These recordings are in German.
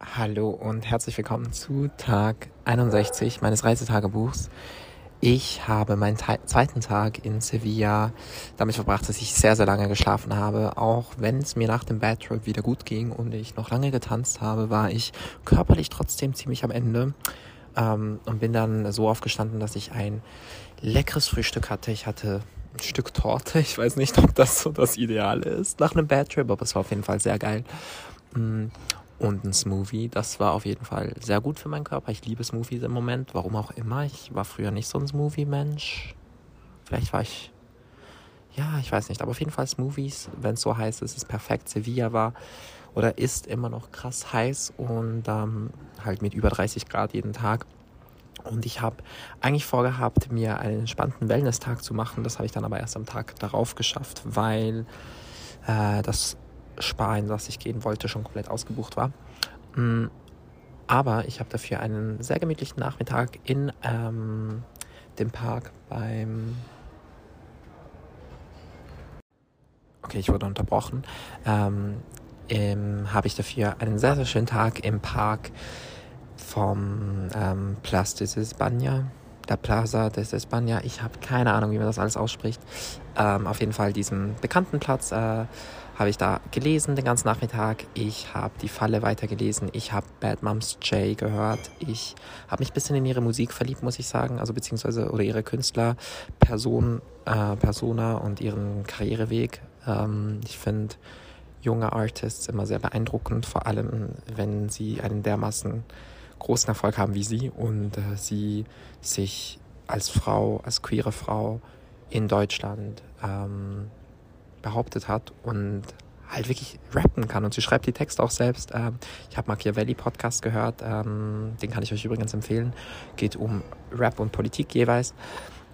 Hallo und herzlich willkommen zu Tag 61 meines Reisetagebuchs. Ich habe meinen zweiten Tag in Sevilla damit verbracht, dass ich sehr, sehr lange geschlafen habe. Auch wenn es mir nach dem Bad Trip wieder gut ging und ich noch lange getanzt habe, war ich körperlich trotzdem ziemlich am Ende. Ähm, und bin dann so aufgestanden, dass ich ein leckeres Frühstück hatte. Ich hatte ein Stück Torte. Ich weiß nicht, ob das so das Ideale ist nach einem Bad Trip, aber es war auf jeden Fall sehr geil. Und ein Smoothie. Das war auf jeden Fall sehr gut für meinen Körper. Ich liebe Smoothies im Moment, warum auch immer. Ich war früher nicht so ein Smoothie-Mensch. Vielleicht war ich. Ja, ich weiß nicht. Aber auf jeden Fall Smoothies, wenn es so heiß ist, ist perfekt. Sevilla war oder ist immer noch krass heiß und ähm, halt mit über 30 Grad jeden Tag. Und ich habe eigentlich vorgehabt, mir einen entspannten Wellness-Tag zu machen. Das habe ich dann aber erst am Tag darauf geschafft, weil äh, das Spa, in das ich gehen wollte, schon komplett ausgebucht war. Mm, aber ich habe dafür einen sehr gemütlichen Nachmittag in ähm, dem Park beim... Okay, ich wurde unterbrochen. Ähm, habe ich dafür einen sehr, sehr schönen Tag im Park vom ähm, Place de España, der Plaza de España. Ich habe keine Ahnung, wie man das alles ausspricht. Ähm, auf jeden Fall diesem bekannten Platz. Äh, habe ich da gelesen den ganzen Nachmittag. Ich habe die Falle weitergelesen. Ich habe Bad Moms J gehört. Ich habe mich ein bisschen in ihre Musik verliebt, muss ich sagen. Also beziehungsweise oder ihre Künstler, Person, äh, Persona und ihren Karriereweg. Ähm, ich finde junge Artists immer sehr beeindruckend, vor allem wenn sie einen dermaßen großen Erfolg haben wie sie und äh, sie sich als Frau, als queere Frau in Deutschland ähm, behauptet hat und halt wirklich rappen kann. Und sie schreibt die Texte auch selbst. Ähm, ich habe Machiavelli Podcast gehört, ähm, den kann ich euch übrigens empfehlen. Geht um Rap und Politik jeweils.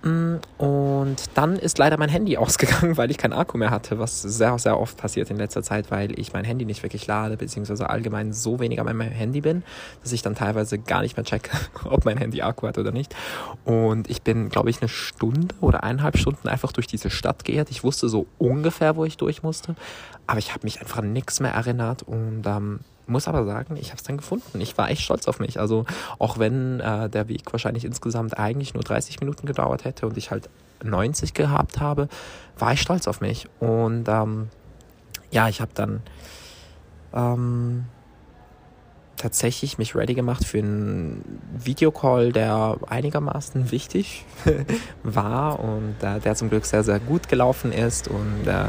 Mm, und dann ist leider mein Handy ausgegangen, weil ich keinen Akku mehr hatte, was sehr, sehr oft passiert in letzter Zeit, weil ich mein Handy nicht wirklich lade, beziehungsweise allgemein so wenig an meinem Handy bin, dass ich dann teilweise gar nicht mehr checke, ob mein Handy Akku hat oder nicht. Und ich bin, glaube ich, eine Stunde oder eineinhalb Stunden einfach durch diese Stadt geirrt. Ich wusste so ungefähr, wo ich durch musste, aber ich habe mich einfach an nichts mehr erinnert und ähm, muss aber sagen, ich habe es dann gefunden. Ich war echt stolz auf mich. Also auch wenn äh, der Weg wahrscheinlich insgesamt eigentlich nur 30 Minuten gedauert hätte und ich halt 90 gehabt habe, war ich stolz auf mich. Und ähm, ja, ich habe dann ähm, tatsächlich mich ready gemacht für einen Videocall, der einigermaßen wichtig war und äh, der zum Glück sehr, sehr gut gelaufen ist und äh,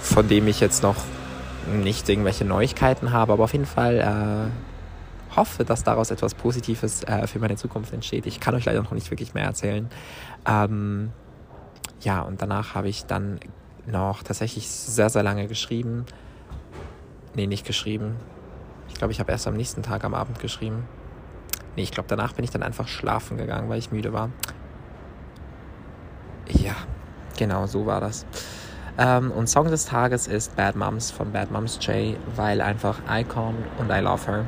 von dem ich jetzt noch nicht irgendwelche Neuigkeiten habe, aber auf jeden Fall äh, hoffe, dass daraus etwas Positives äh, für meine Zukunft entsteht. Ich kann euch leider noch nicht wirklich mehr erzählen. Ähm, ja, und danach habe ich dann noch tatsächlich sehr, sehr lange geschrieben. Nee, nicht geschrieben. Ich glaube, ich habe erst am nächsten Tag am Abend geschrieben. Nee, ich glaube, danach bin ich dann einfach schlafen gegangen, weil ich müde war. Ja, genau so war das. Ähm, und Song des Tages ist Bad Moms von Bad Moms J, weil einfach Icon und I Love Her.